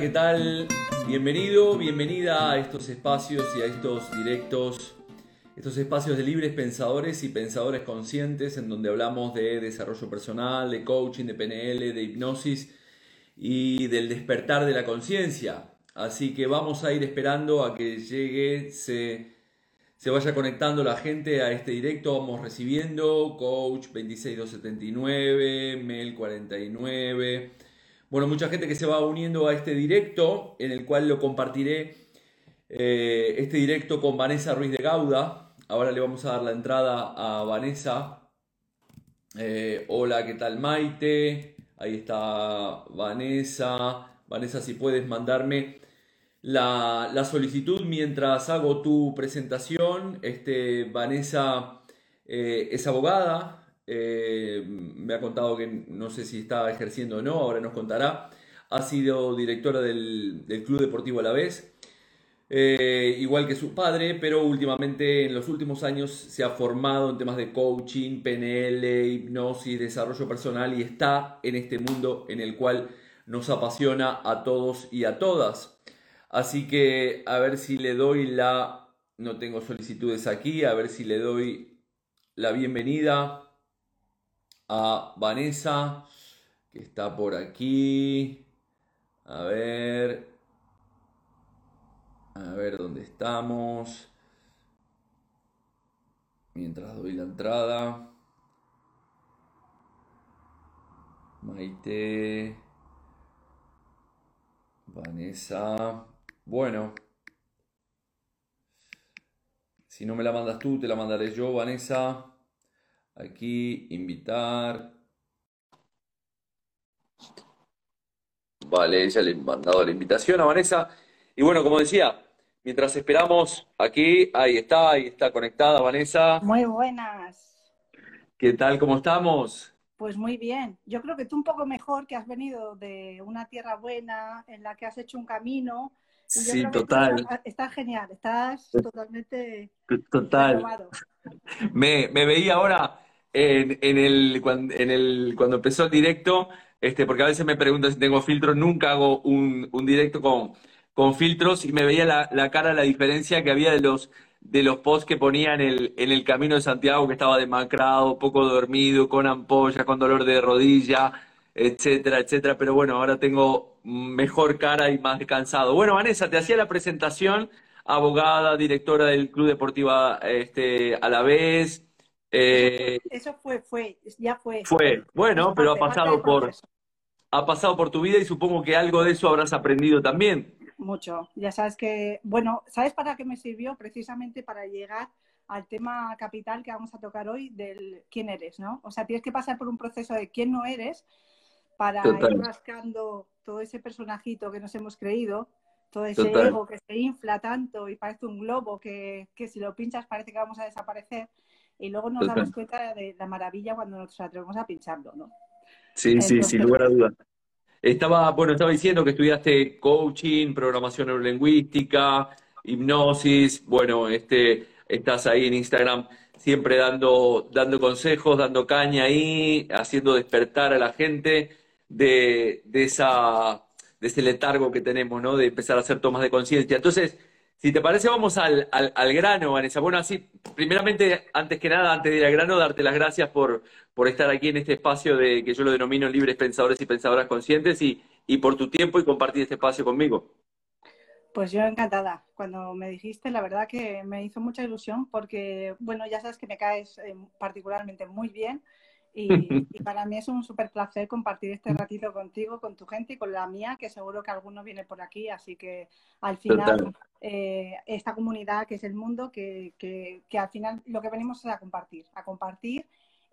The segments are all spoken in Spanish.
¿qué tal? Bienvenido, bienvenida a estos espacios y a estos directos, estos espacios de libres pensadores y pensadores conscientes en donde hablamos de desarrollo personal, de coaching, de PNL, de hipnosis y del despertar de la conciencia. Así que vamos a ir esperando a que llegue, se, se vaya conectando la gente a este directo. Vamos recibiendo coach 26279, mail 49. Bueno, mucha gente que se va uniendo a este directo, en el cual lo compartiré, eh, este directo con Vanessa Ruiz de Gauda. Ahora le vamos a dar la entrada a Vanessa. Eh, hola, ¿qué tal Maite? Ahí está Vanessa. Vanessa, si puedes mandarme la, solicitud mientras hago tu presentación. Este, Vanessa eh, es abogada, eh, me ha contado que no sé si está ejerciendo o no, ahora nos contará. Ha sido directora del, Club Deportivo a la vez, eh, igual que su padre, pero últimamente en los últimos años se ha formado en temas de coaching, PNL, hipnosis, desarrollo personal y está en este mundo en el cual nos apasiona a todos y a todas. Así que a ver si le doy la... No tengo solicitudes aquí, a ver si le doy la bienvenida a Vanessa, que está por aquí. A ver. A ver dónde estamos. Mientras doy la entrada. Maite. Vanessa. Bueno. Si no me la mandas tú, te la mandaré yo, Vanessa. Aquí, invitar. Vale, ya le he mandado la invitación a Vanessa. Y bueno, como decía, mientras esperamos aquí, ahí está, ahí está conectada Vanessa. Muy buenas. ¿Qué tal? ¿Cómo estamos? Pues muy bien. Yo creo que tú un poco mejor, que has venido de una tierra buena, en la que has hecho un camino. sí, total. Estás, genial, estás totalmente... Total. Me, me veía ahora en, el, cuando, en el, cuando empezó el directo, este, porque a veces me preguntan si tengo filtros, nunca hago un, un directo con, con filtros y me veía la, la, cara, la diferencia que había de los, de los posts que ponía en el, en el camino de Santiago, que estaba demacrado, poco dormido, con ampollas, con dolor de rodilla, etcétera, etcétera. Pero bueno, ahora tengo mejor cara y más descansado. Bueno, Vanessa, te hacía la presentación, abogada, directora del Club Deportiva este, a la vez. Eh, eso fue, fue, ya fue. Fue, bueno, pero ha pasado por, ha pasado por tu vida y supongo que algo de eso habrás aprendido también. Mucho. Ya sabes que, bueno, ¿sabes para qué me sirvió? Precisamente para llegar al tema capital que vamos a tocar hoy del quién eres, ¿no? O sea, tienes que pasar por un proceso de quién no eres para ir rascando todo ese personajito que nos hemos creído, todo ese ego que se infla tanto y parece un globo que, que si lo pinchas parece que vamos a desaparecer y luego nos damos cuenta de la maravilla cuando nos atrevemos a pincharlo, ¿no? Sí, sí, sin lugar a dudas. Estaba, bueno, estaba diciendo que estudiaste coaching, programación neurolingüística, hipnosis, bueno, este, estás ahí en Instagram siempre dando, dando consejos, dando caña ahí, haciendo despertar a la gente de, de, esa, de ese letargo que tenemos, ¿no? De empezar a hacer tomas de conciencia. Entonces, si te parece, vamos al, al, grano, Vanessa. Bueno, así, primeramente, antes que nada, antes de ir al grano, darte las gracias por, por estar aquí en este espacio de que yo lo denomino Libres Pensadores y Pensadoras Conscientes y, y por tu tiempo y compartir este espacio conmigo. Pues yo encantada. Cuando me dijiste, la verdad que me hizo mucha ilusión porque, bueno, ya sabes que me caes eh, particularmente muy bien y, para mí es un súper placer compartir este ratito contigo, con tu gente y con la mía, que seguro que alguno viene por aquí. Así que al final, eh, esta comunidad que es el mundo, que, que, que, al final lo que venimos es a compartir, a compartir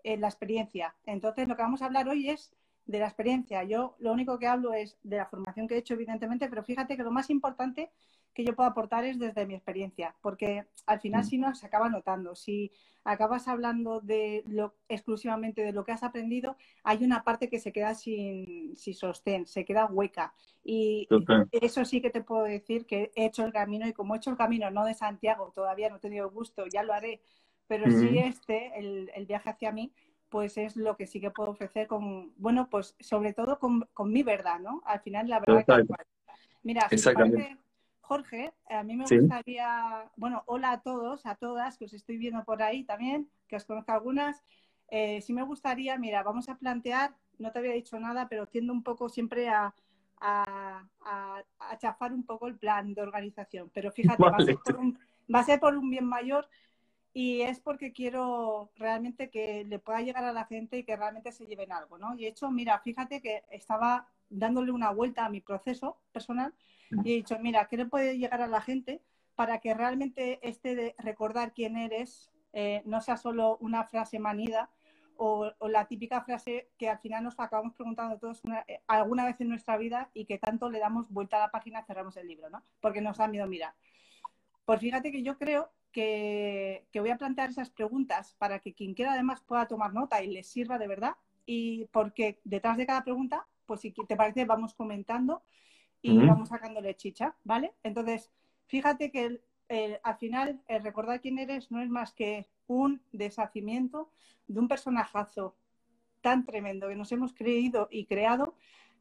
eh, la experiencia. Entonces, lo que vamos a hablar hoy es de la experiencia. Yo lo único que hablo es de la formación que he hecho, evidentemente, pero fíjate que lo más importante que yo puedo aportar es desde mi experiencia, porque al final mm. si no se acaba notando. Si acabas hablando de lo, exclusivamente de lo que has aprendido, hay una parte que se queda sin, sin sostén, se queda hueca. Y eso sí que te puedo decir que he hecho el camino y como he hecho el camino no de Santiago, todavía no he tenido gusto, ya lo haré, pero sí mm. este, el, el viaje hacia mí, pues es lo que sí que puedo ofrecer con, bueno, pues sobre todo con, con mi verdad, ¿no? Al final la verdad que Mira, Jorge, a mí me gustaría, bueno, hola a todos, a todas, que os estoy viendo por ahí también, que os conozco algunas. Eh, sí me gustaría, mira, vamos a plantear, no te había dicho nada, pero tiendo un poco siempre a, a, chafar un poco el plan de organización. Pero fíjate, va, a ser por un, va a ser por un bien mayor y es porque quiero realmente que le pueda llegar a la gente y que realmente se lleven algo, ¿no? Y de hecho, mira, fíjate que estaba dándole una vuelta a mi proceso personal y he dicho, mira, ¿qué le puede llegar a la gente para que realmente este de recordar quién eres eh, no sea solo una frase manida o, la típica frase que al final nos acabamos preguntando todos eh, alguna vez en nuestra vida y que tanto le damos vuelta a la página, cerramos el libro, ¿no? Porque nos da miedo mirar. Pues fíjate que yo creo que, que, voy a plantear esas preguntas para que quien quiera además pueda tomar nota y les sirva de verdad. Y porque detrás de cada pregunta, pues si te parece, vamos comentando y vamos sacándole chicha, ¿vale? Entonces, fíjate que al final el recordar quién eres no es más que un deshacimiento de un personajazo tan tremendo que nos hemos creído y creado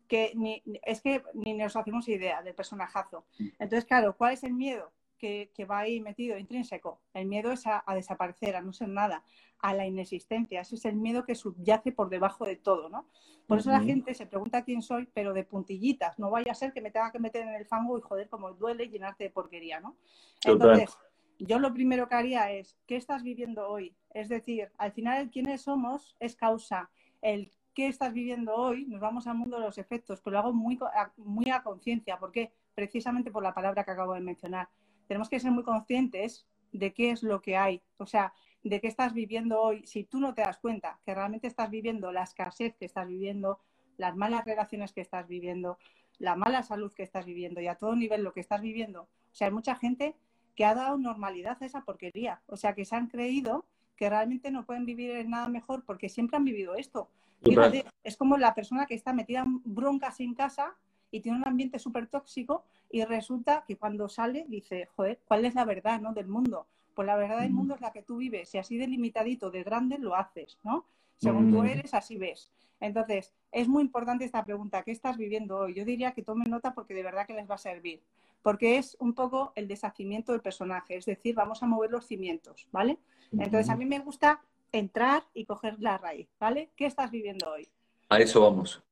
que ni, es que ni nos hacemos idea del personajazo. Entonces, claro, ¿cuál es el miedo? Que, va ahí metido intrínseco. El miedo es a, desaparecer, a no ser nada, a la inexistencia. Ese es el miedo que subyace por debajo de todo, ¿no? Por eso la gente se pregunta quién soy, pero de puntillitas. No vaya a ser que me tenga que meter en el fango y joder, como duele llenarte de porquería, ¿no? Entonces, yo lo primero que haría es, ¿qué estás viviendo hoy? Es decir, al final el quiénes somos es causa. El qué estás viviendo hoy, nos vamos al mundo de los efectos, pero lo hago muy, muy a conciencia. ¿Por qué? Precisamente por la palabra que acabo de mencionar tenemos que ser muy conscientes de qué es lo que hay, o sea, de qué estás viviendo hoy. Si tú no te das cuenta que realmente estás viviendo la escasez que estás viviendo, las malas relaciones que estás viviendo, la mala salud que estás viviendo y a todo nivel lo que estás viviendo. O sea, hay mucha gente que ha dado normalidad a esa porquería. O sea, que se han creído que realmente no pueden vivir en nada mejor porque siempre han vivido esto. Fíjate, es como la persona que está metida en broncas en casa y tiene un ambiente súper tóxico y resulta que cuando sale dice, joder, ¿cuál es la verdad ¿no? del mundo? Pues la verdad del mundo es la que tú vives y así delimitadito de grande lo haces, ¿no? Según tú eres, así ves. Entonces, es muy importante esta pregunta, ¿qué estás viviendo hoy? Yo diría que tomen nota porque de verdad que les va a servir, porque es un poco el deshacimiento del personaje, es decir, vamos a mover los cimientos, ¿vale? Entonces, a mí me gusta entrar y coger la raíz, ¿vale? ¿Qué estás viviendo hoy? A eso vamos.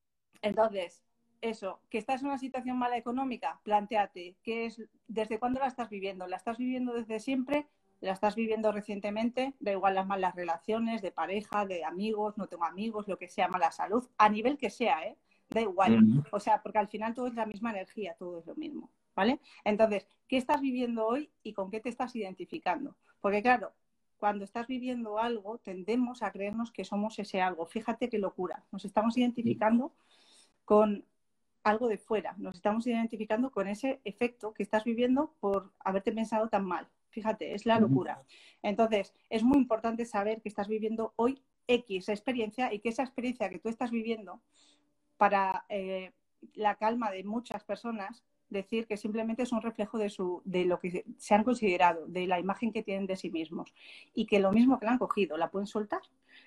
Entonces, eso, que estás en una situación mala económica, planteate, ¿qué es, ¿desde cuándo la estás viviendo? ¿La estás viviendo desde siempre? ¿La estás viviendo recientemente? Da igual las malas relaciones de pareja, de amigos, no tengo amigos, lo que sea, mala salud, a nivel que sea, ¿eh? Da igual. O sea, porque al final todo es la misma energía, todo es lo mismo, ¿vale? Entonces, ¿qué estás viviendo hoy y con qué te estás identificando? Porque claro, cuando estás viviendo algo, tendemos a creernos que somos ese algo. Fíjate qué locura. Nos estamos identificando con algo de fuera. Nos estamos identificando con ese efecto que estás viviendo por haberte pensado tan mal. Fíjate, es la locura. Entonces, es muy importante saber que estás viviendo hoy X experiencia y que esa experiencia que tú estás viviendo para eh, la calma de muchas personas, decir que simplemente es un reflejo de, su, de lo que se han considerado, de la imagen que tienen de sí mismos y que lo mismo que la han cogido, la pueden soltar.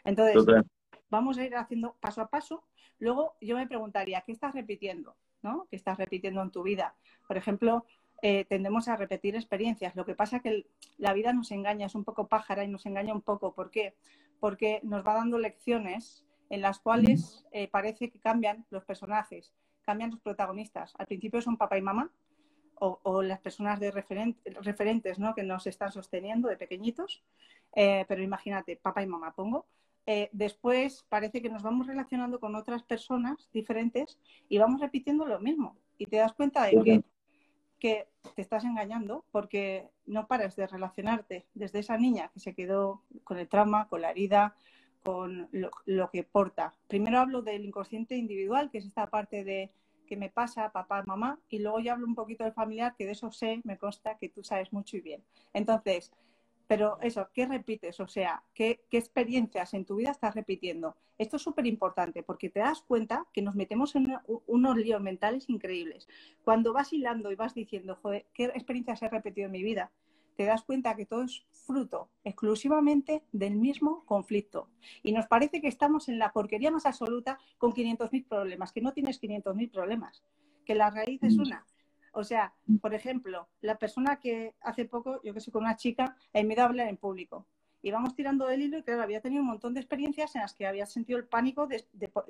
Entonces, vamos a ir haciendo paso a paso Luego yo me preguntaría, ¿qué estás repitiendo? ¿no? ¿Qué estás repitiendo en tu vida? Por ejemplo, eh, tendemos a repetir experiencias. Lo que pasa es que la vida nos engaña, es un poco pájara y nos engaña un poco. ¿Por qué? Porque nos va dando lecciones en las cuales eh, parece que cambian los personajes, cambian los protagonistas. Al principio son papá y mamá o, las personas de referentes ¿no? que nos están sosteniendo de pequeñitos. Eh, pero imagínate, papá y mamá pongo. Eh, después parece que nos vamos relacionando con otras personas diferentes y vamos repitiendo lo mismo. Y te das cuenta de que, que te estás engañando porque no paras de relacionarte desde esa niña que se quedó con el trauma, con la herida, con lo, que porta. Primero hablo del inconsciente individual, que es esta parte de que me pasa papá, mamá, y luego ya hablo un poquito del familiar, que de eso sé, me consta que tú sabes mucho y bien. Entonces, pero eso, ¿qué repites? O sea, ¿qué, experiencias en tu vida estás repitiendo? Esto es súper importante porque te das cuenta que nos metemos en unos líos mentales increíbles. Cuando vas hilando y vas diciendo, joder, ¿qué experiencias he repetido en mi vida? Te das cuenta que todo es fruto exclusivamente del mismo conflicto. Y nos parece que estamos en la porquería más absoluta con 500.000 problemas, que no tienes 500.000 problemas, que la raíz es mm. una. O sea, por ejemplo, la persona que hace poco, yo que sé, con una chica, el miedo a hablar en público. Y vamos tirando del hilo y claro, había tenido un montón de experiencias en las que había sentido el pánico de,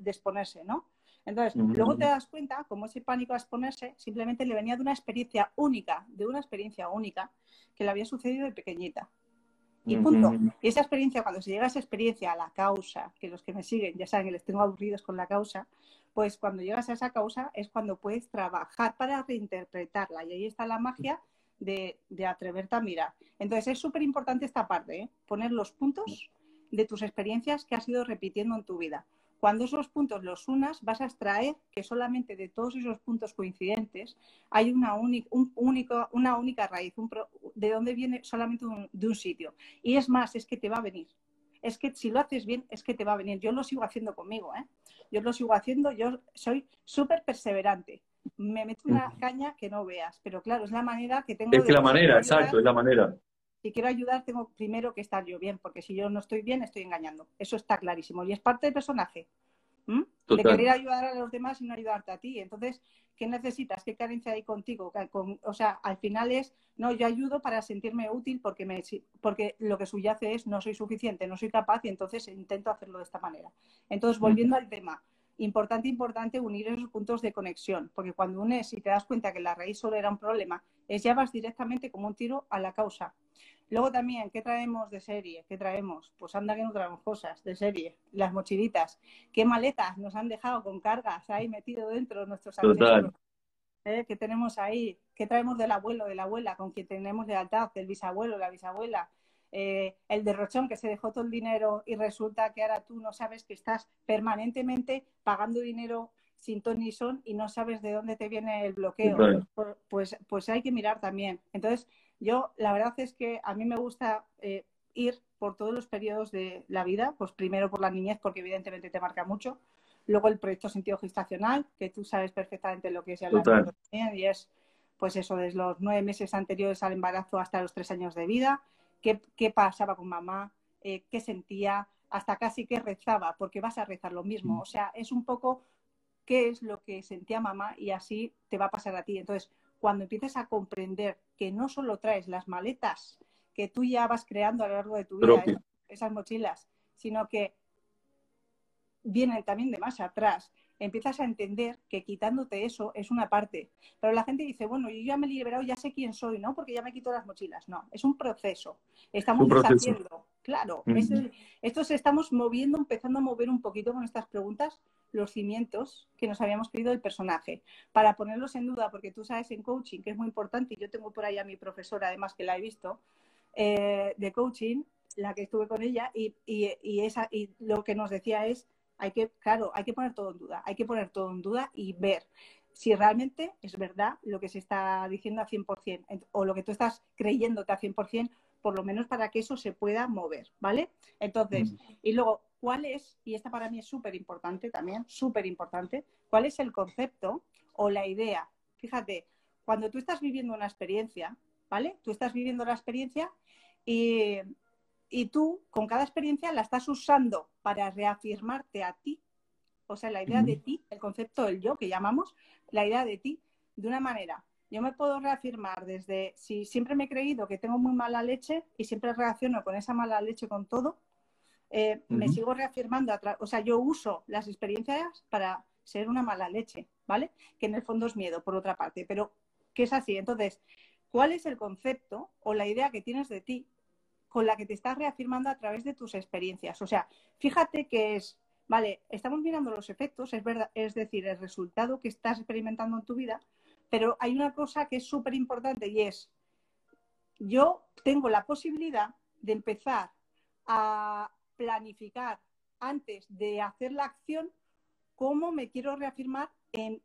exponerse, ¿no? Entonces, luego te das cuenta, como ese pánico a exponerse, simplemente le venía de una experiencia única, de una experiencia única que le había sucedido de pequeñita. Y punto. Y esa experiencia, cuando se llega a esa experiencia, a la causa, que los que me siguen ya saben que les tengo aburridos con la causa, pues cuando llegas a esa causa es cuando puedes trabajar para reinterpretarla. Y ahí está la magia de, atreverte a mirar. Entonces es súper importante esta parte, ¿eh? poner los puntos de tus experiencias que has ido repitiendo en tu vida. Cuando esos puntos los unas, vas a extraer que solamente de todos esos puntos coincidentes hay una, un único, una única raíz, de donde viene solamente de un sitio. Y es más, es que te va a venir. Es que si lo haces bien, es que te va a venir. Yo lo sigo haciendo conmigo, ¿eh? Yo lo sigo haciendo, yo soy súper perseverante me meto una caña que no veas. Pero claro, es la manera que tengo. Es que la manera, exacto, es la manera. Si quiero ayudar, tengo primero que estar yo bien, porque si yo no estoy bien, estoy engañando. Eso está clarísimo. Y es parte del personaje. De querer ayudar a los demás y no ayudarte a ti. Entonces, ¿qué necesitas? ¿Qué carencia hay contigo? o sea, al final es, no, yo ayudo para sentirme útil porque, me, porque lo que subyace es no soy suficiente, no soy capaz y entonces intento hacerlo de esta manera. Entonces, volviendo al tema, importante, importante unir esos puntos de conexión, porque cuando unes y te das cuenta que la raíz solo era un problema, es ya vas directamente como un tiro a la causa. Luego también, ¿qué traemos de serie? ¿Qué traemos? Pues anda que no traemos cosas de serie. Las mochilitas. ¿Qué maletas nos han dejado con cargas ahí metido dentro nuestros ancestros? ¿Eh? ¿Qué tenemos ahí? ¿Qué traemos del abuelo, de la abuela, con quien tenemos lealtad, del bisabuelo, la bisabuela? Eh, el derrochón que se dejó todo el dinero y resulta que ahora tú no sabes que estás permanentemente pagando dinero sin ton ni son y no sabes de dónde te viene el bloqueo, pues, pues, hay que mirar también. Entonces, yo la verdad es que a mí me gusta eh, ir por todos los periodos de la vida, pues primero por la niñez, porque evidentemente te marca mucho, luego el proyecto sentido gestacional, que tú sabes perfectamente lo que es el y es pues eso, desde los nueve meses anteriores al embarazo hasta los tres años de vida, qué, pasaba con mamá, eh, qué sentía, hasta casi qué rezaba, porque vas a rezar lo mismo. Mm. O sea, es un poco qué es lo que sentía mamá y así te va a pasar a ti. Entonces, cuando empieces a comprender que no solo traes las maletas que tú ya vas creando a lo largo de tu vida, esas mochilas, sino que vienen también de más atrás empiezas a entender que quitándote eso es una parte. Pero la gente dice, bueno, yo ya me he liberado, ya sé quién soy, ¿no? Porque ya me quito las mochilas. No, es un proceso. Estamos deshaciendo. Claro, esto se estamos moviendo, empezando a mover un poquito con estas preguntas los cimientos que nos habíamos pedido del personaje, para ponerlos en duda, porque tú sabes en coaching, que es muy importante, y yo tengo por ahí a mi profesora, además que la he visto, eh, de coaching, la que estuve con ella, y, y, esa, y lo que nos decía es, hay que, claro, hay que poner todo en duda, hay que poner todo en duda y ver si realmente es verdad lo que se está diciendo a 100% o lo que tú estás creyéndote a 100%, por lo menos para que eso se pueda mover, ¿vale? Entonces, y luego, ¿cuál es, y esta para mí es súper importante también, súper importante, cuál es el concepto o la idea? Fíjate, cuando tú estás viviendo una experiencia, ¿vale? Tú estás viviendo la experiencia y y tú con cada experiencia la estás usando para reafirmarte a ti, o sea, la idea de ti, el concepto del yo que llamamos, la idea de ti, de una manera. Yo me puedo reafirmar desde, si siempre me he creído que tengo muy mala leche y siempre reacciono con esa mala leche con todo, eh, me sigo reafirmando, o sea, yo uso las experiencias para ser una mala leche, ¿vale? Que en el fondo es miedo, por otra parte, pero que es así. Entonces, ¿cuál es el concepto o la idea que tienes de ti con la que te estás reafirmando a través de tus experiencias. O sea, fíjate que es, vale, estamos mirando los efectos, es verdad, es decir, el resultado que estás experimentando en tu vida, pero hay una cosa que es súper importante y es, yo tengo la posibilidad de empezar a planificar antes de hacer la acción cómo me quiero reafirmar en,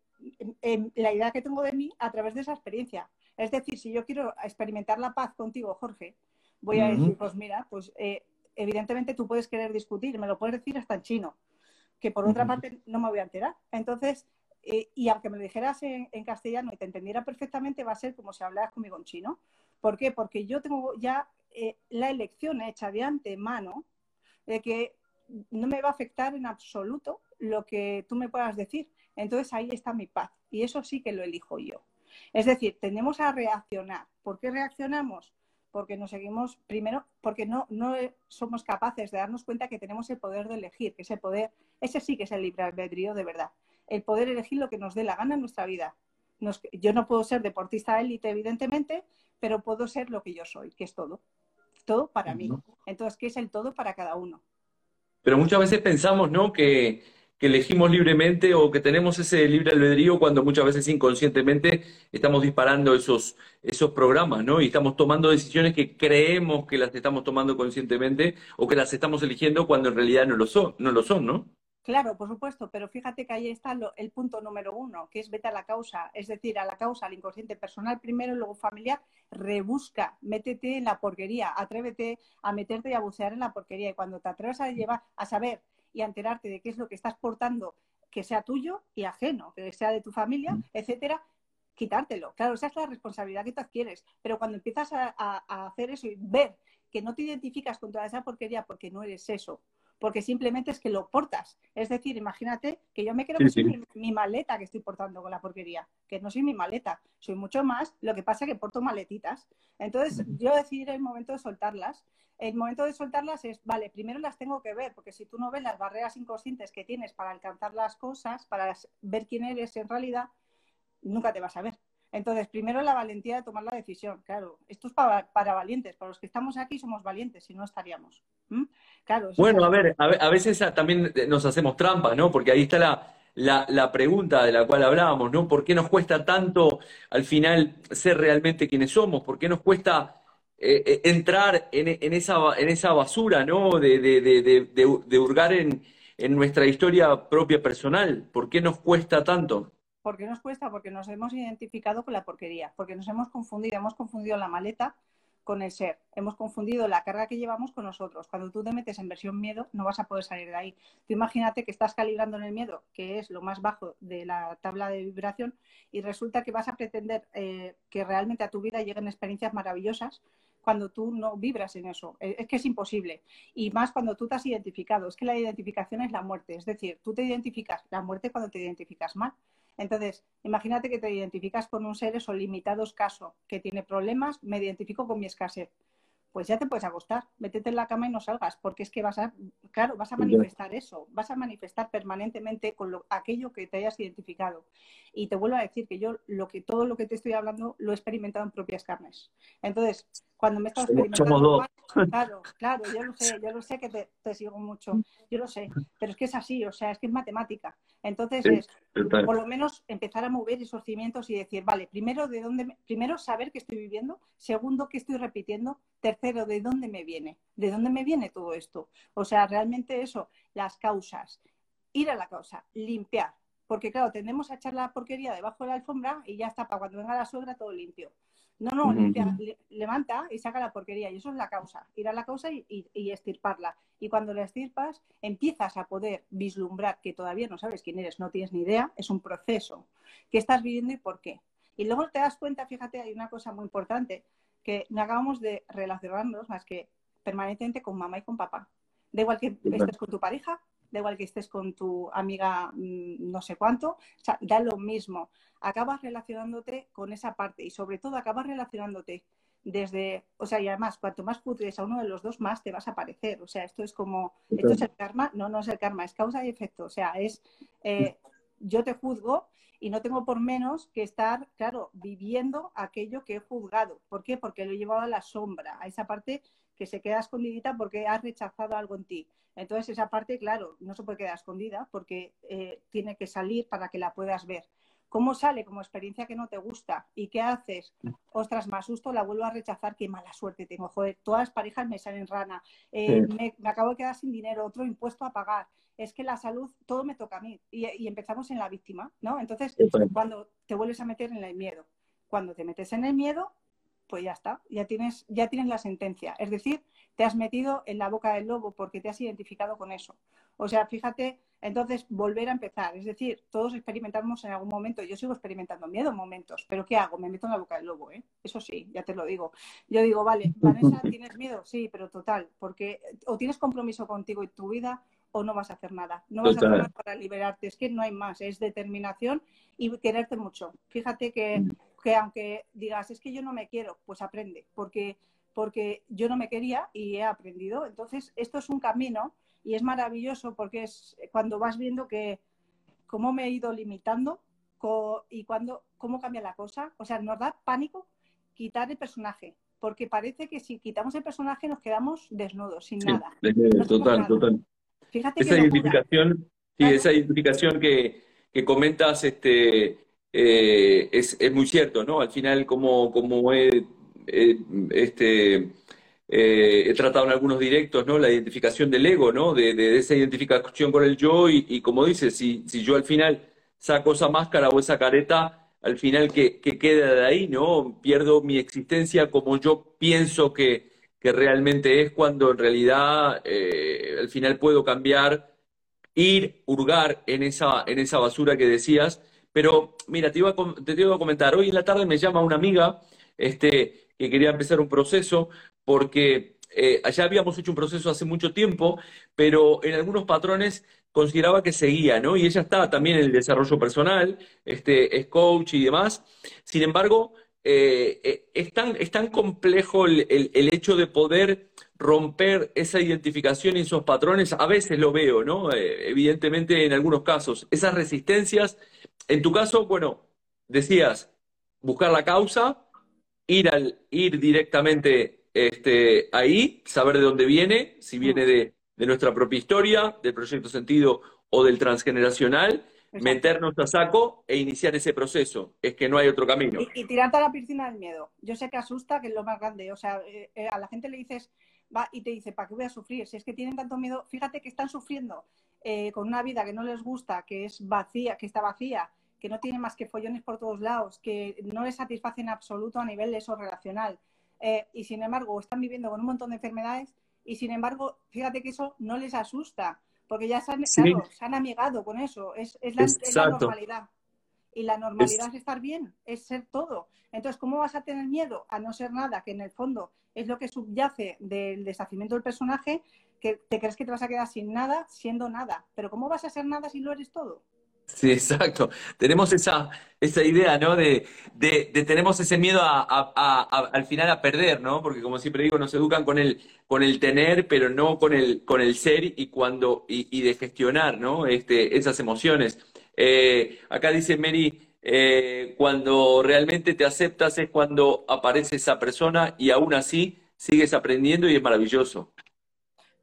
en, la idea que tengo de mí a través de esa experiencia. Es decir, si yo quiero experimentar la paz contigo, Jorge, voy a decir, pues mira, pues eh, evidentemente tú puedes querer discutir, me lo puedes decir hasta en chino, que por otra parte no me voy a enterar. Entonces, eh, y aunque me lo dijeras en, castellano y te entendiera perfectamente, va a ser como si hablaras conmigo en chino. ¿Por qué? Porque yo tengo ya eh, la elección hecha de antemano de que no me va a afectar en absoluto lo que tú me puedas decir. Entonces ahí está mi paz. Y eso sí que lo elijo yo. Es decir, tendemos a reaccionar. ¿Por qué reaccionamos? Porque nos seguimos, primero, porque no, no somos capaces de darnos cuenta que tenemos el poder de elegir, que ese poder, ese sí que es el libre albedrío de verdad. El poder elegir lo que nos dé la gana en nuestra vida. yo no puedo ser deportista élite, evidentemente, pero puedo ser lo que yo soy, que es todo. Todo para mí. Entonces, ¿qué es el todo para cada uno? Pero muchas veces pensamos, ¿no? Que, elegimos libremente o que tenemos ese libre albedrío cuando muchas veces inconscientemente estamos disparando esos, esos programas, ¿no? Y estamos tomando decisiones que creemos que las estamos tomando conscientemente o que las estamos eligiendo cuando en realidad no lo son, no lo son, ¿no? Claro, por supuesto, pero fíjate que ahí está el punto número uno, que es vete a la causa, es decir, a la causa, al inconsciente personal primero, luego familiar, rebusca, métete en la porquería, atrévete a meterte y a bucear en la porquería. Y cuando te atrevas a llevar, a saber y a enterarte de qué es lo que estás portando, que sea tuyo y ajeno, que sea de tu familia, mm. etcétera, quitártelo. Claro, esa es la responsabilidad que tú adquieres. Pero cuando empiezas a, a hacer eso y ver que no te identificas con toda esa porquería porque no eres eso, porque simplemente es que lo portas. Es decir, imagínate que yo me creo que soy mi, maleta que estoy portando con la porquería, que no soy mi maleta, soy mucho más, lo que pasa es que porto maletitas. Entonces, yo decidir el momento de soltarlas. El momento de soltarlas es, vale, primero las tengo que ver, porque si tú no ves las barreras inconscientes que tienes para alcanzar las cosas, para ver quién eres en realidad, nunca te vas a ver. Entonces, primero la valentía de tomar la decisión. Claro, esto es para, valientes. Para los que estamos aquí somos valientes, si no estaríamos. Claro. Bueno, a ver, a, veces también nos hacemos trampas, ¿no? Porque ahí está la, pregunta de la cual hablábamos, ¿no? ¿Por qué nos cuesta tanto al final ser realmente quienes somos? ¿Por qué nos cuesta eh, eh, entrar en, esa, en esa basura, ¿no? De, de, hurgar en, en nuestra historia propia personal. ¿Por qué nos cuesta tanto? ¿Por qué nos cuesta? Porque nos hemos identificado con la porquería, porque nos hemos confundido, hemos confundido la maleta con el ser, hemos confundido la carga que llevamos con nosotros. Cuando tú te metes en versión miedo, no vas a poder salir de ahí. Tú imagínate que estás calibrando en el miedo, que es lo más bajo de la tabla de vibración, y resulta que vas a pretender eh, que realmente a tu vida lleguen experiencias maravillosas cuando tú no vibras en eso. Eh, es que es imposible. Y más cuando tú te has identificado. Es que la identificación es la muerte. Es decir, tú te identificas la muerte cuando te identificas mal. Entonces, imagínate que te identificas con un ser eso limitado escaso, que tiene problemas, me identifico con mi escasez pues ya te puedes acostar, métete en la cama y no salgas, porque es que vas a, claro, vas a manifestar eso, vas a manifestar permanentemente con lo, aquello que te hayas identificado. Y te vuelvo a decir que yo lo que, todo lo que te estoy hablando lo he experimentado en propias carnes. Entonces, cuando me estás experimentando, claro, claro, yo lo sé, yo lo sé que te, sigo mucho, yo lo sé, pero es que es así, o sea, es que es matemática. Entonces, es, por lo menos empezar a mover esos cimientos y decir, vale, primero de dónde, primero saber qué estoy viviendo, segundo qué estoy repitiendo, tercero de dónde me viene, de dónde me viene todo esto. O sea, realmente eso, las causas, ir a la causa, limpiar, porque claro, tendemos a echar la porquería debajo de la alfombra y ya está, para cuando venga la suegra todo limpio. No, no, limpia, levanta y saca la porquería. Y eso es la causa. Ir a la causa y, y, estirparla. Y cuando la estirpas, empiezas a poder vislumbrar que todavía no sabes quién eres, no tienes ni idea. Es un proceso. ¿Qué estás viviendo y por qué? Y luego te das cuenta, fíjate, hay una cosa muy importante, que no acabamos de relacionarnos más que permanentemente con mamá y con papá. Da igual que estés con tu pareja, da igual que estés con tu amiga mm, no sé cuánto, o sea, da lo mismo. Acabas relacionándote con esa parte y sobre todo acabas relacionándote desde, o sea, y además, cuanto más putres a uno de los dos, más te vas a parecer. O sea, esto es como, esto es el karma, no, no es el karma, es causa y efecto. O sea, es, eh, yo te juzgo y no tengo por menos que estar, claro, viviendo aquello que he juzgado. ¿Por qué? Porque lo he llevado a la sombra, a esa parte que se queda escondidita porque has rechazado algo en ti. Entonces esa parte, claro, no se puede quedar escondida porque eh, tiene que salir para que la puedas ver. ¿Cómo sale como experiencia que no te gusta? ¿Y qué haces? Ostras, me asusto, la vuelvo a rechazar, qué mala suerte tengo. Joder, todas las parejas me salen rana. Eh, me, acabo de quedar sin dinero, otro impuesto a pagar. Es que la salud, todo me toca a mí. Y, y empezamos en la víctima, ¿no? Entonces, cuando te vuelves a meter en el miedo, cuando te metes en el miedo, pues ya está, ya tienes, ya tienes la sentencia. Es decir, te has metido en la boca del lobo porque te has identificado con eso. O sea, fíjate, entonces volver a empezar. Es decir, todos experimentamos en algún momento, yo sigo experimentando miedo en momentos, pero ¿qué hago? Me meto en la boca del lobo, ¿eh? Eso sí, ya te lo digo. Yo digo, vale, Vanessa, ¿tienes miedo? Sí, pero total, porque o tienes compromiso contigo y tu vida o no vas a hacer nada. No vas a hacer nada para liberarte. Es que no hay más. Es determinación y quererte mucho. Fíjate que, mm. Que aunque digas, es que yo no me quiero, pues aprende. Porque, porque yo no me quería y he aprendido. Entonces, esto es un camino y es maravilloso porque es cuando vas viendo que cómo me he ido limitando y cuando, cómo cambia la cosa. O sea, nos da pánico quitar el personaje, porque parece que si quitamos el personaje nos quedamos desnudos, sin nada. total, total. Fíjate esa identificación, sí, esa identificación que, que comentas este, eh, es, es, muy cierto, ¿no? Al final, como, como he, este, eh, he tratado en algunos directos, ¿no? La identificación del ego, ¿no? De, de, esa identificación con el yo y, y como dices, si, si yo al final saco esa máscara o esa careta, al final que, queda de ahí, ¿no? Pierdo mi existencia como yo pienso que, realmente es cuando en realidad eh, al final puedo cambiar, ir, hurgar en esa, en esa basura que decías. Pero mira, te iba, a, te iba a comentar, hoy en la tarde me llama una amiga este, que quería empezar un proceso porque eh, allá habíamos hecho un proceso hace mucho tiempo, pero en algunos patrones consideraba que seguía, ¿no? Y ella está también en el desarrollo personal, este, es coach y demás. Sin embargo, eh, eh, es, tan, complejo el, hecho de poder romper esa identificación y esos patrones. A veces lo veo, ¿no? Eh, evidentemente en algunos casos. Esas resistencias, en tu caso, bueno, decías, buscar la causa, ir, al, ir directamente este, ahí, saber de dónde viene, si viene de, de nuestra propia historia, del proyecto sentido o del transgeneracional, meternos a saco e iniciar ese proceso. Es que no hay otro camino. Y, tirarte a la piscina del miedo. Yo sé que asusta, que es lo más grande. O sea, eh, eh, a la gente le dices, va y te dice, ¿para qué voy a sufrir? Si es que tienen tanto miedo, fíjate que están sufriendo eh, con una vida que no les gusta, que es vacía, que está vacía, que no tiene más que follones por todos lados, que no les satisface en absoluto a nivel de eso relacional. y sin embargo, están viviendo con un montón de enfermedades y sin embargo, fíjate que eso no les asusta, porque ya se han, se han amigado con eso, es, la, normalidad. Y la normalidad es... estar bien, es ser todo. Entonces, ¿cómo vas a tener miedo a no ser nada, que en el fondo es lo que subyace del deshacimiento del personaje, que te crees que te vas a quedar sin nada siendo nada? Pero ¿cómo vas a ser nada si lo eres todo? Sí, exacto. Tenemos esa, esa idea, ¿no? De, de, tenemos ese miedo a, al final a perder, ¿no? Porque como siempre digo, nos educan con el, con el tener, pero no con el, con el ser y cuando, y, de gestionar, ¿no? Este, esas emociones. Eh, acá dice Mary, eh, cuando realmente te aceptas es cuando aparece esa persona y aún así sigues aprendiendo y es maravilloso.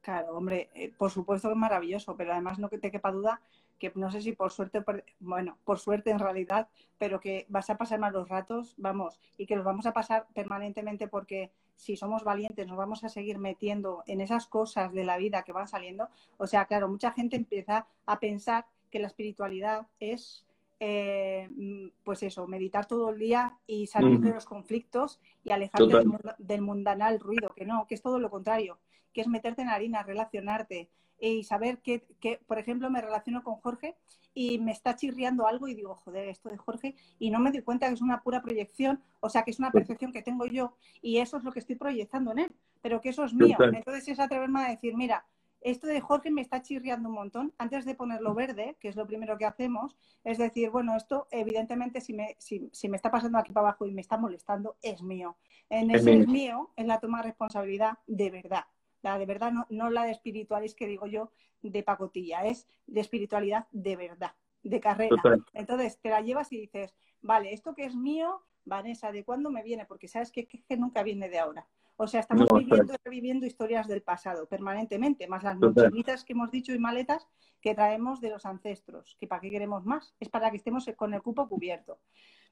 Claro, hombre, eh, por supuesto que es maravilloso, pero además no que te quepa duda que no sé si por suerte, bueno, por suerte en realidad, pero que vas a pasar malos ratos, vamos, y que los vamos a pasar permanentemente porque si somos valientes nos vamos a seguir metiendo en esas cosas de la vida que van saliendo. O sea, claro, mucha gente empieza a pensar que la espiritualidad es, eh, pues eso, meditar todo el día y salir de los conflictos y alejarte del, del mundanal ruido, que no, que es todo lo contrario, que es meterte en harina, relacionarte, y saber que, por ejemplo, me relaciono con Jorge y me está chirriando algo y digo, joder, esto de Jorge, y no me doy cuenta que es una pura proyección, o sea, que es una percepción que tengo yo y eso es lo que estoy proyectando en él, pero que eso es mío. Entonces es atreverme a decir, mira, esto de Jorge me está chirriando un montón. Antes de ponerlo verde, que es lo primero que hacemos, es decir, bueno, esto evidentemente si me, si, si me está pasando aquí para abajo y me está molestando, es mío. En ese es mío, es la toma de responsabilidad de verdad la de verdad, no, la de espirituales que digo yo de pacotilla, es de espiritualidad de verdad, de carrera. Entonces te la llevas y dices, vale, esto que es mío, Vanessa, ¿de cuándo me viene? Porque sabes que, que nunca viene de ahora. O sea, estamos viviendo, reviviendo historias del pasado permanentemente, más las mochilitas que hemos dicho y maletas que traemos de los ancestros, que para qué queremos más, es para que estemos con el cupo cubierto.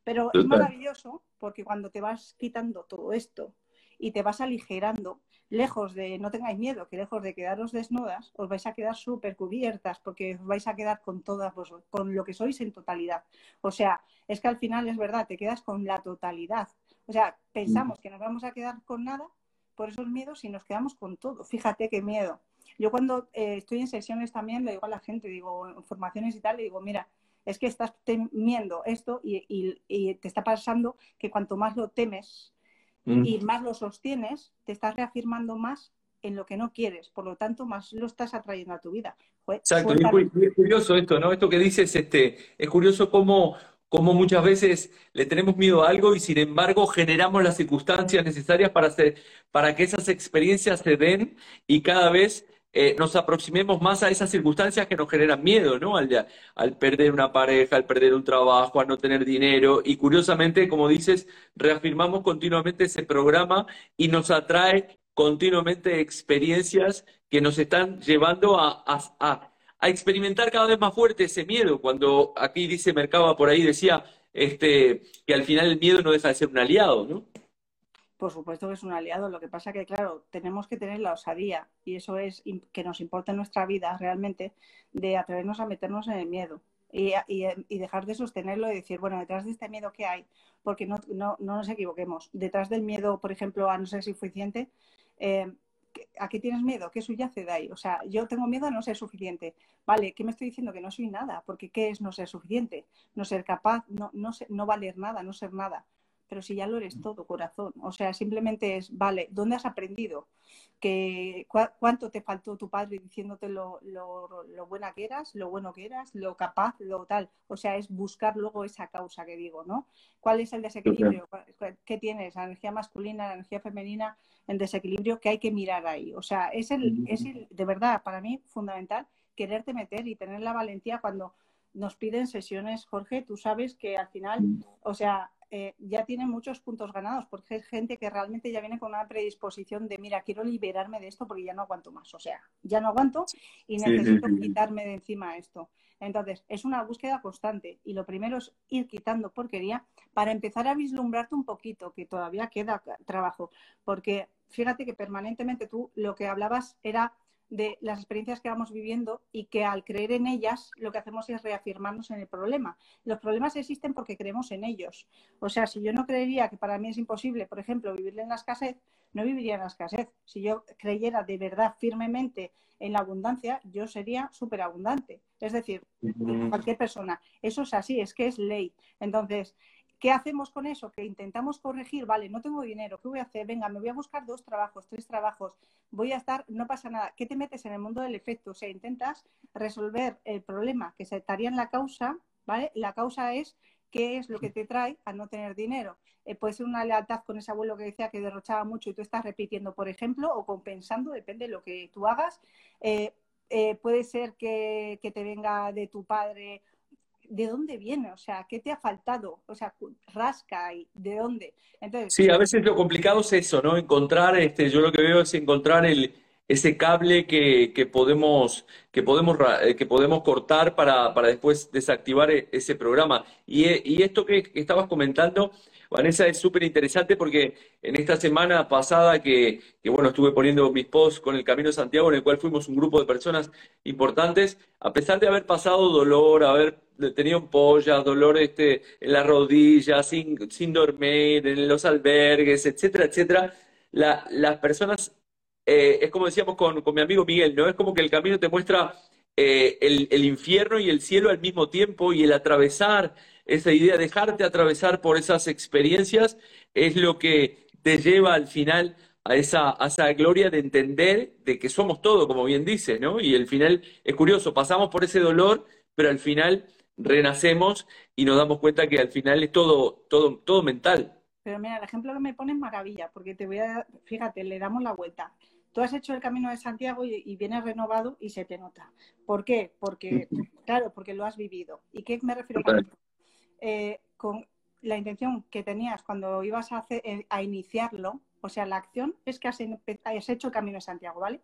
Pero es maravilloso porque cuando te vas quitando todo esto y te vas aligerando, lejos de, no tengáis miedo, que lejos de quedaros desnudas, os vais a quedar súper cubiertas porque os vais a quedar con todas con lo que sois en totalidad. O sea, es que al final es verdad, te quedas con la totalidad. O sea, pensamos que nos vamos a quedar con nada por esos miedos y nos quedamos con todo. Fíjate qué miedo. Yo cuando eh, estoy en sesiones también le digo a la gente, digo, en formaciones y tal, le digo, mira, es que estás temiendo esto y te está pasando que cuanto más lo temes, y más lo sostienes, te estás reafirmando más en lo que no quieres, por lo tanto, más lo estás atrayendo a tu vida. Exacto, y es curioso esto, ¿no? Esto que dices, este, es curioso cómo, cómo muchas veces le tenemos miedo a algo y sin embargo generamos las circunstancias necesarias para, hacer, para que esas experiencias se den y cada vez eh, nos aproximemos más a esas circunstancias que nos generan miedo, ¿no? Al, al perder una pareja, al perder un trabajo, al no tener dinero. Y curiosamente, como dices, reafirmamos continuamente ese programa y nos atrae continuamente experiencias que nos están llevando a, a, experimentar cada vez más fuerte ese miedo. Cuando aquí dice Mercaba por ahí, decía este, que al final el miedo no deja de ser un aliado, ¿no? Por supuesto que es un aliado. Lo que pasa que, claro, tenemos que tener la osadía y eso es que nos importa nuestra vida realmente de atrevernos a meternos en el miedo y, dejar de sostenerlo y decir, bueno, detrás de este miedo que hay, porque no, no, no nos equivoquemos, detrás del miedo, por ejemplo, a no ser suficiente, eh, ¿a qué tienes miedo? ¿Qué subyace de ahí? O sea, yo tengo miedo a no ser suficiente. Vale, ¿qué me estoy diciendo? Que no soy nada, porque ¿qué es no ser suficiente? No ser capaz, no, no, no valer nada, no ser nada pero si ya lo eres todo, corazón. O sea, simplemente es, vale, ¿dónde has aprendido? que ¿Cuánto te faltó tu padre diciéndote lo, lo, buena que eras, lo bueno que eras, lo capaz, lo tal? O sea, es buscar luego esa causa que digo, ¿no? ¿Cuál es el desequilibrio? ¿Qué tienes? La energía masculina, la energía femenina, el desequilibrio que hay que mirar ahí. O sea, es el, es el de verdad, para mí, fundamental quererte meter y tener la valentía cuando nos piden sesiones, Jorge, tú sabes que al final, o sea, eh, ya tiene muchos puntos ganados, porque hay gente que realmente ya viene con una predisposición de, mira, quiero liberarme de esto porque ya no aguanto más, o sea, ya no aguanto y necesito quitarme de encima esto. Entonces, es una búsqueda constante y lo primero es ir quitando porquería para empezar a vislumbrarte un poquito, que todavía queda trabajo, porque fíjate que permanentemente tú lo que hablabas era de las experiencias que vamos viviendo y que al creer en ellas lo que hacemos es reafirmarnos en el problema. Los problemas existen porque creemos en ellos. O sea, si yo no creería que para mí es imposible, por ejemplo, vivir en la escasez, no viviría en la escasez. Si yo creyera de verdad firmemente en la abundancia, yo sería súper abundante. Es decir, cualquier persona. Eso es así, es que es ley. Entonces, ¿Qué hacemos con eso? Que intentamos corregir, vale, no tengo dinero, ¿qué voy a hacer? Venga, me voy a buscar dos trabajos, tres trabajos, voy a estar, no pasa nada. ¿Qué te metes en el mundo del efecto? O sea, intentas resolver el problema que se estaría en la causa, ¿vale? La causa es qué es lo que te trae a no tener dinero. Eh, puede ser una lealtad con ese abuelo que decía que derrochaba mucho y tú estás repitiendo, por ejemplo, o compensando, depende de lo que tú hagas. Eh, eh, puede ser que, que, te venga de tu padre de dónde viene, o sea, qué te ha faltado, o sea, rasca y de dónde. Entonces, sí, a veces lo complicado es eso, ¿no? Encontrar, este, yo lo que veo es encontrar el, ese cable que, que podemos, que, podemos, eh, que podemos cortar para, para después desactivar e, ese programa. Y, eh, y esto que, estabas comentando, Vanessa, es súper interesante porque en esta semana pasada que, que, bueno, estuve poniendo mis posts con el Camino Santiago, en el cual fuimos un grupo de personas importantes, a pesar de haber pasado dolor, haber tenido ampollas, dolor este, en las rodillas, sin, sin dormir, en los albergues, etcétera, etcétera, la, las personas eh, es como decíamos con, mi amigo Miguel, ¿no? Es como que el camino te muestra eh, el, infierno y el cielo al mismo tiempo y el atravesar esa idea, dejarte atravesar por esas experiencias es lo que te lleva al final a esa, a esa gloria de entender de que somos todo, como bien dice, ¿no? Y el final es curioso, pasamos por ese dolor, pero al final renacemos y nos damos cuenta que al final es todo, todo, todo mental. Pero mira, el ejemplo que me pones es maravilla, porque te voy a, fíjate, le damos la vuelta tú has hecho el camino de Santiago y, vienes renovado y se te nota. ¿Por qué? Porque, claro, porque lo has vivido. ¿Y qué me refiero con esto? Eh, con la intención que tenías cuando ibas a, hacer, eh, a iniciarlo, o sea, la acción es que has, hecho el camino de Santiago, ¿vale?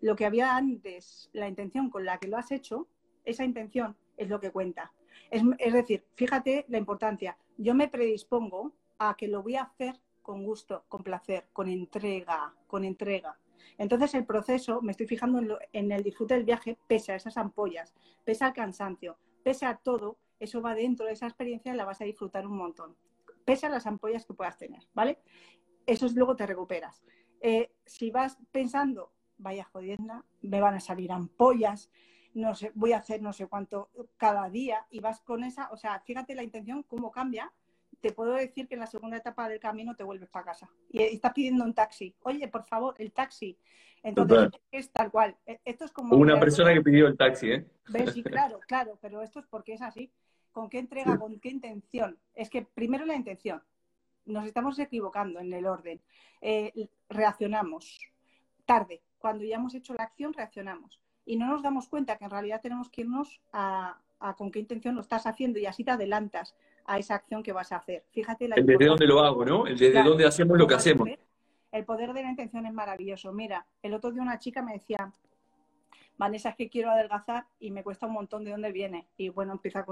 Lo que había antes, la intención con la que lo has hecho, esa intención es lo que cuenta. Es, es decir, fíjate la importancia. Yo me predispongo a que lo voy a hacer con gusto, con placer, con entrega, con entrega. Entonces el proceso, me estoy fijando en, el disfrute del viaje, pese a esas ampollas, pese al cansancio, pese a todo, eso va dentro de esa experiencia y la vas a disfrutar un montón, pese a las ampollas que puedas tener, ¿vale? Eso es luego te recuperas. Eh, si vas pensando, vaya jodienda, me van a salir ampollas, no sé, voy a hacer no sé cuánto cada día y vas con esa, o sea, fíjate la intención, cómo cambia te puedo decir que en la segunda etapa del camino te vuelves para casa y estás pidiendo un taxi. Oye, por favor, el taxi. Entonces, es tal cual. E, esto es como... Una persona que pidió el taxi, ¿eh? Sí, claro, claro, pero esto es porque es así. ¿Con qué entrega? ¿Con qué intención? Es que primero la intención. Nos estamos equivocando en el orden. Eh, reaccionamos tarde. Cuando ya hemos hecho la acción, reaccionamos. Y no nos damos cuenta que en realidad tenemos que irnos a, con qué intención lo estás haciendo y así te adelantas a esa acción que vas a hacer. Fíjate la el desde dónde lo hago, ¿no? El desde dónde hacemos lo que hacemos. El poder de la intención es maravilloso. Mira, el otro día una chica me decía, Vanessa, es que quiero adelgazar y me cuesta un montón de dónde viene. Y bueno, empieza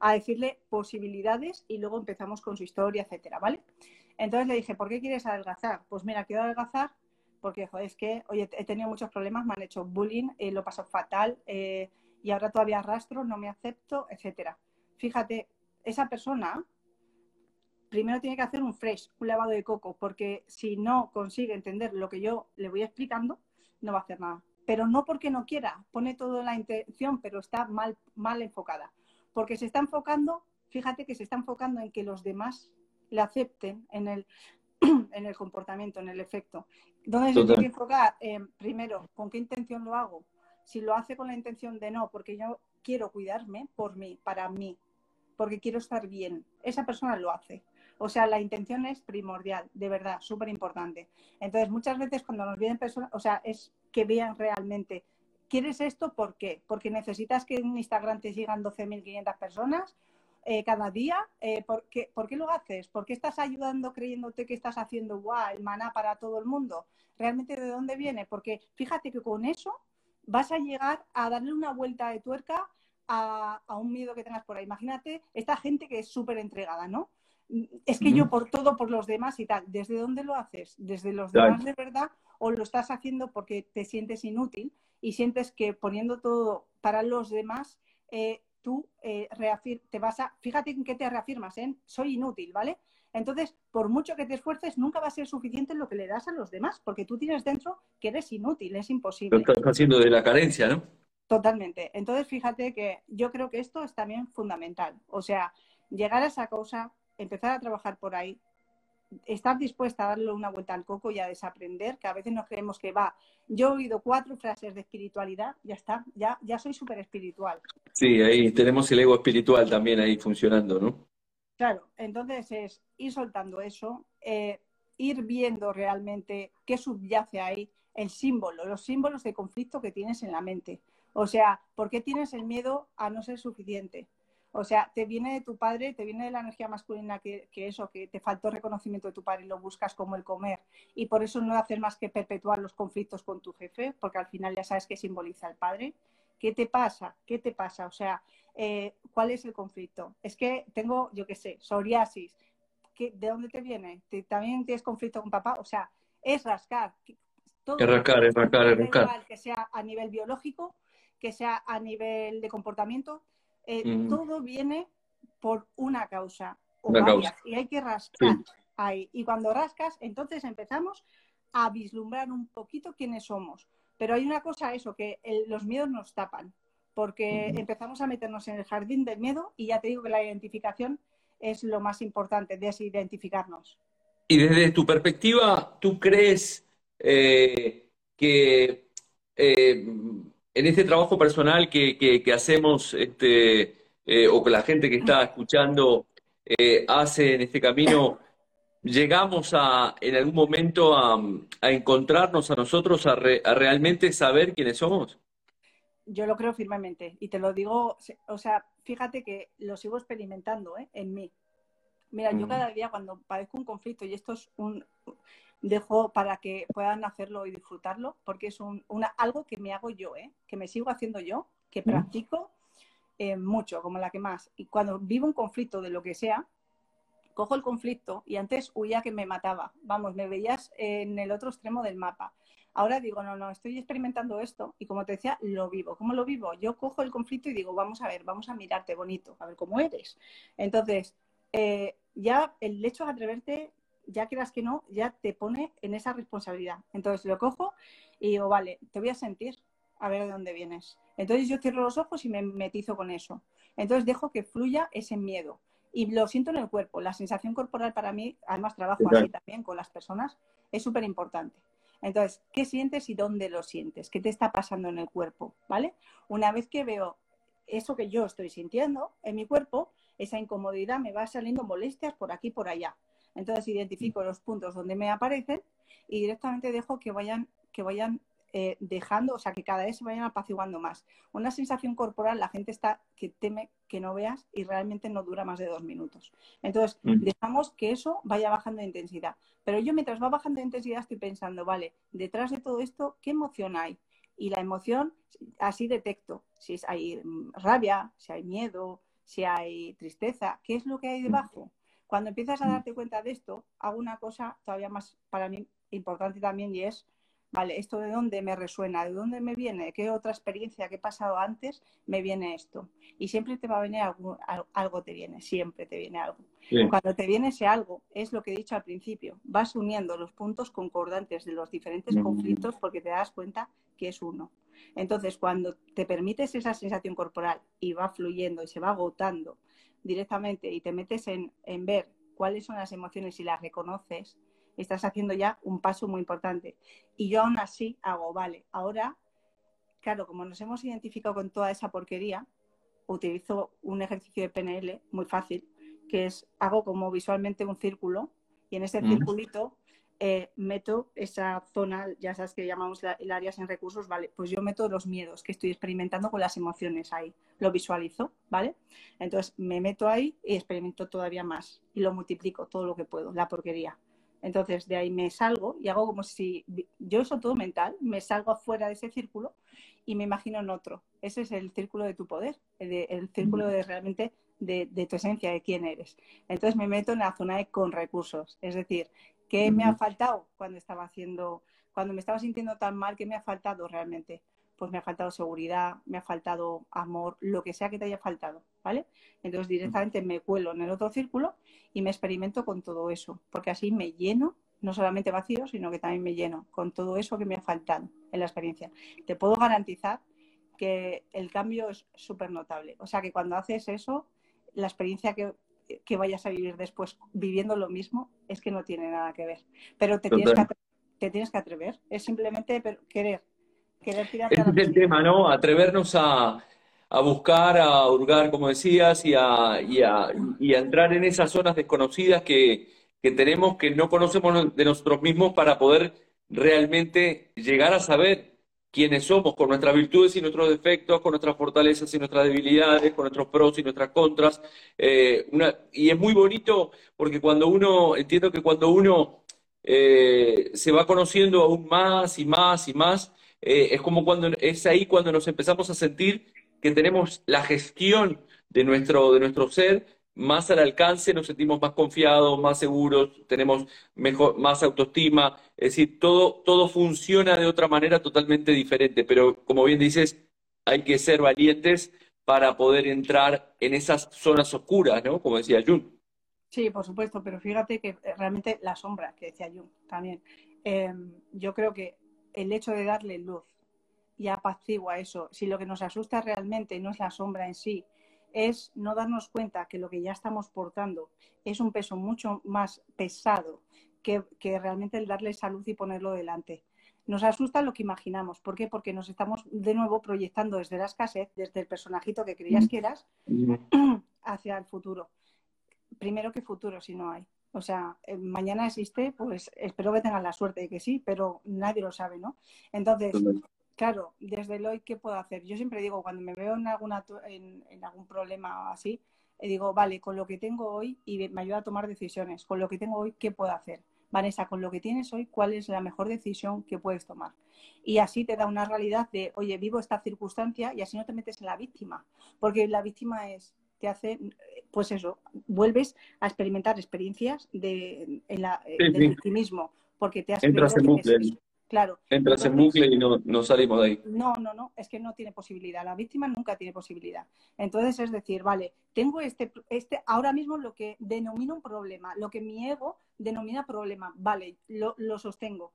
a decirle posibilidades y luego empezamos con su historia, etcétera, ¿vale? Entonces le dije, ¿por qué quieres adelgazar? Pues mira, quiero adelgazar porque, joder, es que, oye, he tenido muchos problemas, me han hecho bullying, eh, lo paso fatal eh, y ahora todavía arrastro, no me acepto, etcétera. Fíjate, esa persona primero tiene que hacer un fresh, un lavado de coco, porque si no consigue entender lo que yo le voy explicando, no va a hacer nada. Pero no porque no quiera, pone toda la intención, pero está mal, mal enfocada. Porque se está enfocando, fíjate que se está enfocando en que los demás le acepten en el, en el comportamiento, en el efecto. ¿Dónde se tiene que enfocar? primero, ¿con qué intención lo hago? Si lo hace con la intención de no, porque yo quiero cuidarme por mí, para mí, porque quiero estar bien, esa persona lo hace. O sea, la intención es primordial, de verdad, súper importante. Entonces, muchas veces cuando nos vienen personas, o sea, es que vean realmente, ¿quieres esto por qué? Porque necesitas que en Instagram te sigan 12.500 personas eh, cada día. Eh, ¿por, qué, lo haces? ¿Por qué estás ayudando creyéndote que estás haciendo guau, el maná para todo el mundo? ¿Realmente de dónde viene? Porque fíjate que con eso vas a llegar a darle una vuelta de tuerca a, a, un miedo que tengas por ahí. Imagínate esta gente que es súper entregada, ¿no? es que yo por todo, por los demás y tal, ¿desde dónde lo haces? ¿Desde los demás de verdad o lo estás haciendo porque te sientes inútil y sientes que poniendo todo para los demás, eh, tú eh, te vas a, fíjate en qué te reafirmas, ¿eh? soy inútil, ¿vale? Entonces, por mucho que te esfuerces, nunca va a ser suficiente lo que le das a los demás, porque tú tienes dentro que eres inútil, es imposible. Lo estás haciendo de la carencia, ¿no? Totalmente. Entonces, fíjate que yo creo que esto es también fundamental. O sea, llegar a esa cosa, empezar a trabajar por ahí, estar dispuesta a darle una vuelta al coco y a desaprender, que a veces nos creemos que va. Yo he oído cuatro frases de espiritualidad, ya está, ya, ya soy súper espiritual. Sí, ahí tenemos el ego espiritual también ahí funcionando, ¿no? Claro, entonces es ir soltando eso, eh, ir viendo realmente qué subyace ahí, el símbolo, los símbolos de conflicto que tienes en la mente. O sea, ¿por qué tienes el miedo a no ser suficiente? O sea, te viene de tu padre, te viene de la energía masculina que, eso, que te faltó reconocimiento de tu padre y lo buscas como el comer. Y por eso no haces más que perpetuar los conflictos con tu jefe, porque al final ya sabes qué simboliza el padre. ¿Qué te pasa? ¿Qué te pasa? O sea, eh, ¿cuál es el conflicto? Es que tengo, yo qué sé, psoriasis. ¿De dónde te viene? ¿También tienes conflicto con papá? O sea, es rascar. Todo es rascar, es rascar, es rascar. Que sea a nivel biológico, que sea a nivel de comportamiento, eh, todo viene por una causa o varias, y hay que rascar ahí. Y cuando rascas, entonces empezamos a vislumbrar un poquito quiénes somos. Pero hay una cosa, eso, que los miedos nos tapan, porque empezamos a meternos en el jardín del miedo y ya te digo que la identificación es lo más importante, desidentificarnos. Y desde tu perspectiva, ¿tú crees eh, que eh, en este trabajo personal que, hacemos, este, eh, o que la gente que está escuchando eh, hace en este camino, llegamos a, en algún momento a, encontrarnos a nosotros, a, realmente saber quiénes somos? Yo lo creo firmemente y te lo digo, o sea, fíjate que lo sigo experimentando ¿eh? en mí. Mira, yo cada día cuando padezco un conflicto, y esto es un, dejo para que puedan hacerlo y disfrutarlo, porque es un, una, algo que me hago yo, ¿eh? que me sigo haciendo yo, que practico eh, mucho, como la que más. Y cuando vivo un conflicto de lo que sea, cojo el conflicto y antes huía que me mataba. Vamos, me veías en el otro extremo del mapa. Ahora digo, no, no, estoy experimentando esto y como te decía, lo vivo. ¿Cómo lo vivo? Yo cojo el conflicto y digo, vamos a ver, vamos a mirarte bonito, a ver cómo eres. Entonces, eh, ya el hecho de atreverte ya quieras que no, ya te pone en esa responsabilidad. Entonces lo cojo y digo, vale, te voy a sentir, a ver de dónde vienes. Entonces yo cierro los ojos y me metizo con eso. Entonces dejo que fluya ese miedo. Y lo siento en el cuerpo. La sensación corporal para mí, además trabajo así también con las personas, es súper importante. Entonces, ¿qué sientes y dónde lo sientes? ¿Qué te está pasando en el cuerpo? ¿Vale? Una vez que veo eso que yo estoy sintiendo en mi cuerpo, esa incomodidad me va saliendo molestias por aquí y por allá. Entonces identifico los puntos donde me aparecen y directamente dejo que vayan, que vayan eh, dejando, o sea, que cada vez se vayan apaciguando más. Una sensación corporal, la gente está que teme que no veas y realmente no dura más de dos minutos. Entonces, mm. dejamos que eso vaya bajando de intensidad. Pero yo mientras va bajando de intensidad estoy pensando, vale, detrás de todo esto, ¿qué emoción hay? Y la emoción, así detecto si hay mm, rabia, si hay miedo, si hay tristeza, ¿qué es lo que hay debajo? Cuando empiezas a mm. darte cuenta de esto, hago una cosa todavía más para mí importante también y es vale, ¿esto de dónde me resuena? ¿De dónde me viene? ¿Qué otra experiencia que he pasado antes me viene esto? Y siempre te va a venir algo, algo te viene, siempre te viene algo. Cuando te viene ese algo, es lo que he dicho al principio, vas uniendo los puntos concordantes de los diferentes mm. conflictos porque te das cuenta que es uno. Entonces, cuando te permites esa sensación corporal y va fluyendo y se va agotando directamente y te metes en, en ver cuáles son las emociones y las reconoces, estás haciendo ya un paso muy importante. Y yo aún así hago, vale, ahora, claro, como nos hemos identificado con toda esa porquería, utilizo un ejercicio de PNL muy fácil, que es, hago como visualmente un círculo y en ese circulito eh, meto esa zona, ya sabes que llamamos el área sin recursos, ¿vale? Pues yo meto los miedos que estoy experimentando con las emociones ahí, lo visualizo, ¿vale? Entonces me meto ahí y experimento todavía más y lo multiplico todo lo que puedo, la porquería. Entonces de ahí me salgo y hago como si yo eso todo mental, me salgo afuera de ese círculo y me imagino en otro. Ese es el círculo de tu poder, el, círculo de realmente de, tu esencia, de quién eres. Entonces me meto en la zona de con recursos, es decir, ¿qué me ha faltado cuando estaba haciendo, cuando me estaba sintiendo tan mal, qué me ha faltado realmente? pues me ha faltado seguridad, me ha faltado amor, lo que sea que te haya faltado, ¿vale? Entonces directamente me cuelo en el otro círculo y me experimento con todo eso, porque así me lleno, no solamente vacío, sino que también me lleno con todo eso que me ha faltado en la experiencia. Te puedo garantizar que el cambio es súper notable. O sea que cuando haces eso, la experiencia que, vayas a vivir después viviendo lo mismo es que no tiene nada que ver. Pero te, tienes que, te tienes que atrever, es simplemente querer ese es el tema, ¿no? Atrevernos a, buscar, a hurgar, como decías, y a, entrar en esas zonas desconocidas que, tenemos, que no conocemos de nosotros mismos para poder realmente llegar a saber quiénes somos, con nuestras virtudes y nuestros defectos, con nuestras fortalezas y nuestras debilidades, con nuestros pros y nuestras contras. Eh, y es muy bonito porque cuando uno, entiendo que cuando uno eh, se va conociendo aún más y más y más, eh, es como cuando es ahí cuando nos empezamos a sentir que tenemos la gestión de nuestro, de nuestro ser más al alcance, nos sentimos más confiados, más seguros, tenemos mejor, más autoestima, es decir, todo, todo funciona de otra manera totalmente diferente, pero como bien dices, hay que ser valientes para poder entrar en esas zonas oscuras, ¿no? Como decía Jun. Sí, por supuesto, pero fíjate que eh, realmente la sombra que decía Jun también. Eh, yo creo que el hecho de darle luz y apacigua eso. Si lo que nos asusta realmente no es la sombra en sí, es no darnos cuenta que lo que ya estamos portando es un peso mucho más pesado que, realmente el darle esa luz y ponerlo delante. Nos asusta lo que imaginamos. ¿Por qué? Porque nos estamos de nuevo proyectando desde la escasez, desde el personajito que creías que eras, hacia el futuro. Primero que futuro si no hay. O sea, eh, mañana existe, pues espero que tengan la suerte de que sí, pero nadie lo sabe, ¿no? Entonces, claro, desde el hoy, ¿qué puedo hacer? Yo siempre digo, cuando me veo en, alguna, en, algún problema así, eh, digo, vale, con lo que tengo hoy y me ayuda a tomar decisiones, con lo que tengo hoy, ¿qué puedo hacer? Vanessa, con lo que tienes hoy, ¿cuál es la mejor decisión que puedes tomar? Y así te da una realidad de, oye, vivo esta circunstancia y así no te metes en la víctima, porque la víctima es, te hace, pues eso, vuelves a experimentar experiencias de, en la, del victimismo, porque te has Entras en. Claro. Entras en bucle y no, no, salimos de ahí. No, no, no, es que no tiene posibilidad. La víctima nunca tiene posibilidad. Entonces es decir, vale, tengo este, este, ahora mismo lo que denomino un problema, lo que mi ego denomina problema, vale, lo, lo sostengo.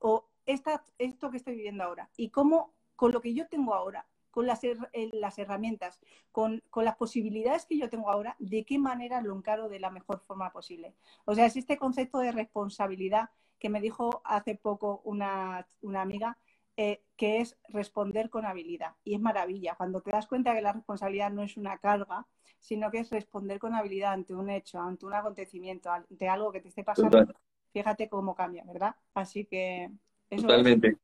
O esta, esto que estoy viviendo ahora. Y cómo, con lo que yo tengo ahora, con las, las herramientas, con, con, las posibilidades que yo tengo ahora, de qué manera lo encaro de la mejor forma posible. O sea, es este concepto de responsabilidad que me dijo hace poco una, una amiga, eh, que es responder con habilidad. Y es maravilla. Cuando te das cuenta que la responsabilidad no es una carga, sino que es responder con habilidad ante un hecho, ante un acontecimiento, ante algo que te esté pasando, fíjate cómo cambia, ¿verdad? Así que eso Totalmente.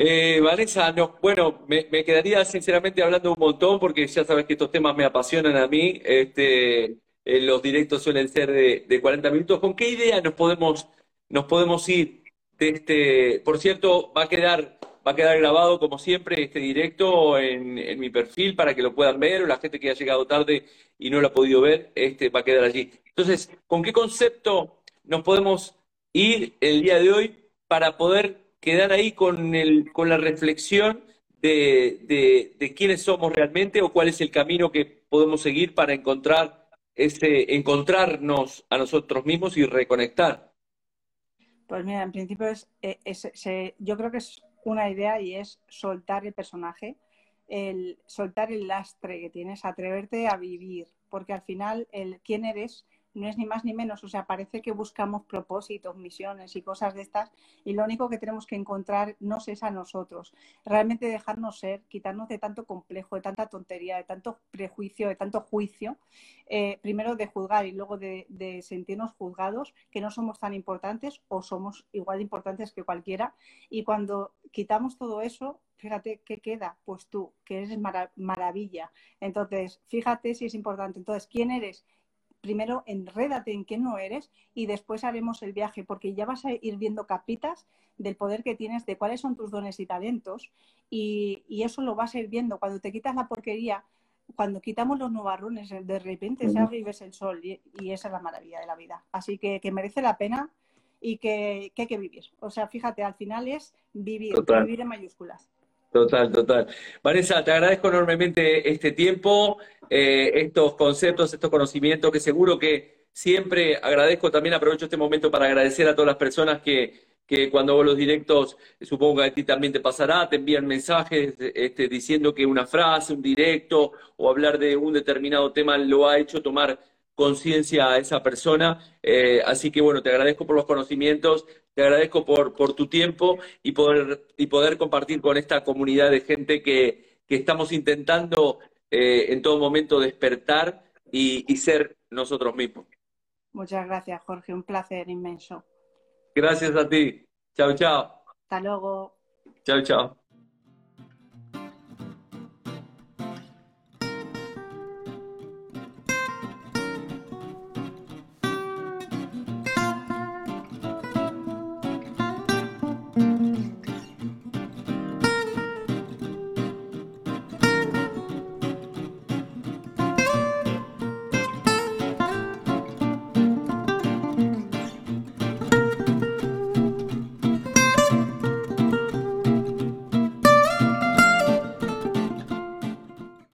Eh, Vanessa, no, bueno, me, quedaría sinceramente hablando un montón porque ya sabes que estos temas me apasionan a mí. Este, eh, los directos suelen ser de, de 40 minutos. ¿Con qué idea nos podemos, nos podemos ir de este? Por cierto, va a quedar Va a quedar grabado, como siempre, este directo en, mi perfil para que lo puedan ver, o la gente que ha llegado tarde y no lo ha podido ver, este va a quedar allí. Entonces, ¿con qué concepto nos podemos ir el día de hoy para poder quedar ahí con, el, con la reflexión de, de, quiénes somos realmente o cuál es el camino que podemos seguir para encontrar ese, encontrarnos a nosotros mismos y reconectar? Pues mira, en principio es, eh, yo creo que es una idea y es soltar el personaje, el soltar el lastre que tienes, atreverte a vivir, porque al final el quién eres no es ni más ni menos, o sea, parece que buscamos propósitos, misiones y cosas de estas y lo único que tenemos que encontrar no es a nosotros, realmente dejarnos ser, quitarnos de tanto complejo, de tanta tontería, de tanto prejuicio, de tanto juicio, eh, primero de juzgar y luego de, de, sentirnos juzgados, que no somos tan importantes o somos igual de importantes que cualquiera y cuando quitamos todo eso, fíjate qué queda, pues tú, que eres maravilla. Entonces, fíjate si es importante. Entonces, ¿quién eres? Primero enrédate en qué no eres y después haremos el viaje, porque ya vas a ir viendo capitas del poder que tienes, de cuáles son tus dones y talentos, y, eso lo vas a ir viendo. Cuando te quitas la porquería, cuando quitamos los nubarrones, de repente se abre y ves el sol, y, esa es la maravilla de la vida. Así que, que merece la pena y que, hay que vivir. O sea, fíjate, al final es vivir, vivir en mayúsculas. Total, total. Vanessa, te agradezco enormemente este tiempo, eh, estos conceptos, estos conocimientos, que seguro que siempre agradezco. También aprovecho este momento para agradecer a todas las personas que, que cuando hago los directos, supongo que a ti también te pasará, te envían mensajes este, diciendo que una frase, un directo o hablar de un determinado tema lo ha hecho tomar conciencia a esa persona. Eh, así que bueno, te agradezco por los conocimientos, te agradezco por, por tu tiempo y poder, y poder compartir con esta comunidad de gente que, que estamos intentando eh, en todo momento despertar y, y ser nosotros mismos. Muchas gracias, Jorge. Un placer inmenso. Gracias a ti. Chao, chao. Hasta luego. Chao, chao.